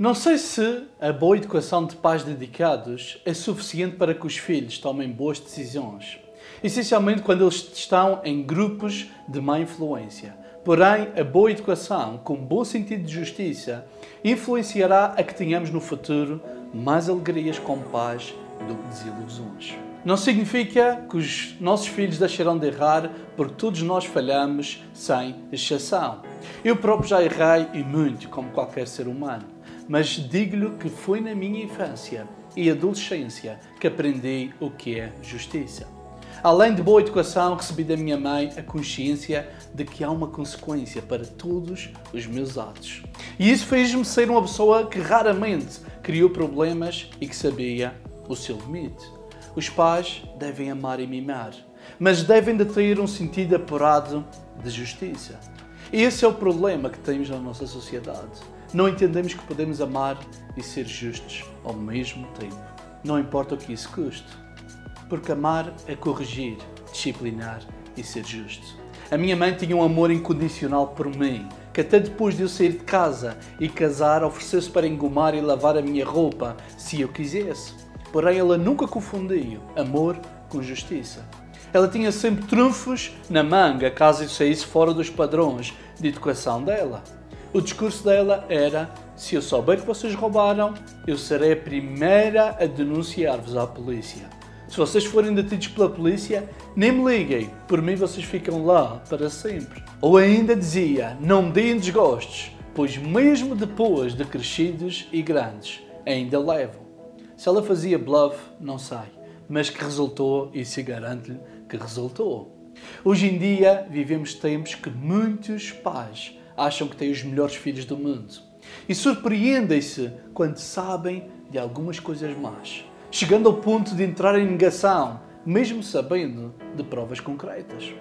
Não sei se a boa educação de pais dedicados é suficiente para que os filhos tomem boas decisões, essencialmente quando eles estão em grupos de má influência. Porém, a boa educação, com bom sentido de justiça, influenciará a que tenhamos no futuro mais alegrias com paz do que desilusões. Não significa que os nossos filhos deixarão de errar, porque todos nós falhamos sem exceção. Eu próprio já errei e muito, como qualquer ser humano. Mas digo-lhe que foi na minha infância e adolescência que aprendi o que é justiça. Além de boa educação, recebi da minha mãe a consciência de que há uma consequência para todos os meus atos. E isso fez-me ser uma pessoa que raramente criou problemas e que sabia o seu limite. Os pais devem amar e mimar, mas devem de ter um sentido apurado de justiça. E esse é o problema que temos na nossa sociedade. Não entendemos que podemos amar e ser justos ao mesmo tempo. Não importa o que isso custe. Porque amar é corrigir, disciplinar e ser justo. A minha mãe tinha um amor incondicional por mim, que até depois de eu sair de casa e casar, ofereceu-se para engomar e lavar a minha roupa, se eu quisesse. Porém, ela nunca confundiu amor com justiça. Ela tinha sempre trunfos na manga caso eu saísse fora dos padrões de educação dela. O discurso dela era: se eu souber que vocês roubaram, eu serei a primeira a denunciar-vos à polícia. Se vocês forem detidos pela polícia, nem me liguem, por mim vocês ficam lá para sempre. Ou ainda dizia: não deem desgostos, pois mesmo depois de crescidos e grandes, ainda levam. Se ela fazia bluff, não sei, mas que resultou, e se garante-lhe que resultou. Hoje em dia vivemos tempos que muitos pais acham que têm os melhores filhos do mundo e surpreendem-se quando sabem de algumas coisas más chegando ao ponto de entrar em negação, mesmo sabendo de provas concretas.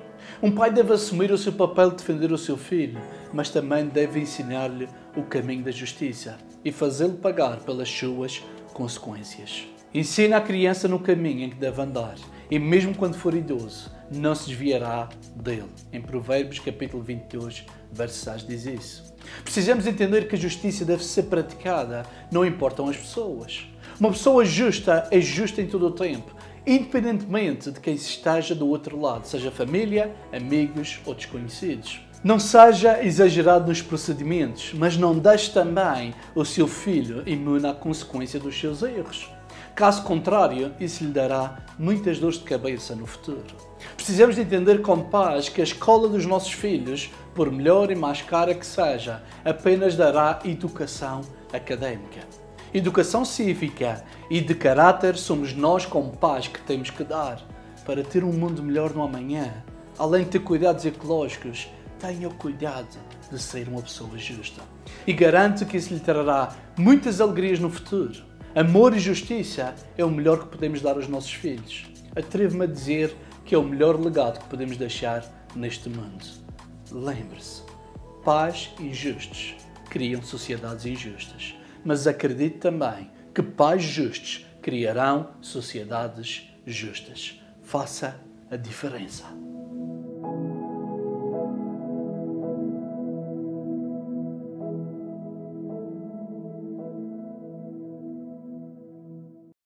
Um pai deve assumir o seu papel de defender o seu filho, mas também deve ensinar-lhe o caminho da justiça e fazê-lo pagar pelas suas consequências. Ensina a criança no caminho em que deve andar, e mesmo quando for idoso, não se desviará dele. Em Provérbios capítulo 22, verso 6 diz isso. Precisamos entender que a justiça deve ser praticada, não importam as pessoas. Uma pessoa justa é justa em todo o tempo, independentemente de quem esteja do outro lado, seja família, amigos ou desconhecidos. Não seja exagerado nos procedimentos, mas não deixe também o seu filho imune à consequência dos seus erros. Caso contrário, isso lhe dará muitas dores de cabeça no futuro. Precisamos de entender com paz que a escola dos nossos filhos, por melhor e mais cara que seja, apenas dará educação académica. Educação cívica e de caráter somos nós como pais que temos que dar para ter um mundo melhor no amanhã. Além de ter cuidados ecológicos, tenha o cuidado de ser uma pessoa justa. E garanto que isso lhe trará muitas alegrias no futuro. Amor e justiça é o melhor que podemos dar aos nossos filhos. Atrevo-me a dizer que é o melhor legado que podemos deixar neste mundo. Lembre-se, pais injustos criam sociedades injustas mas acredito também que pais justos criarão sociedades justas. Faça a diferença.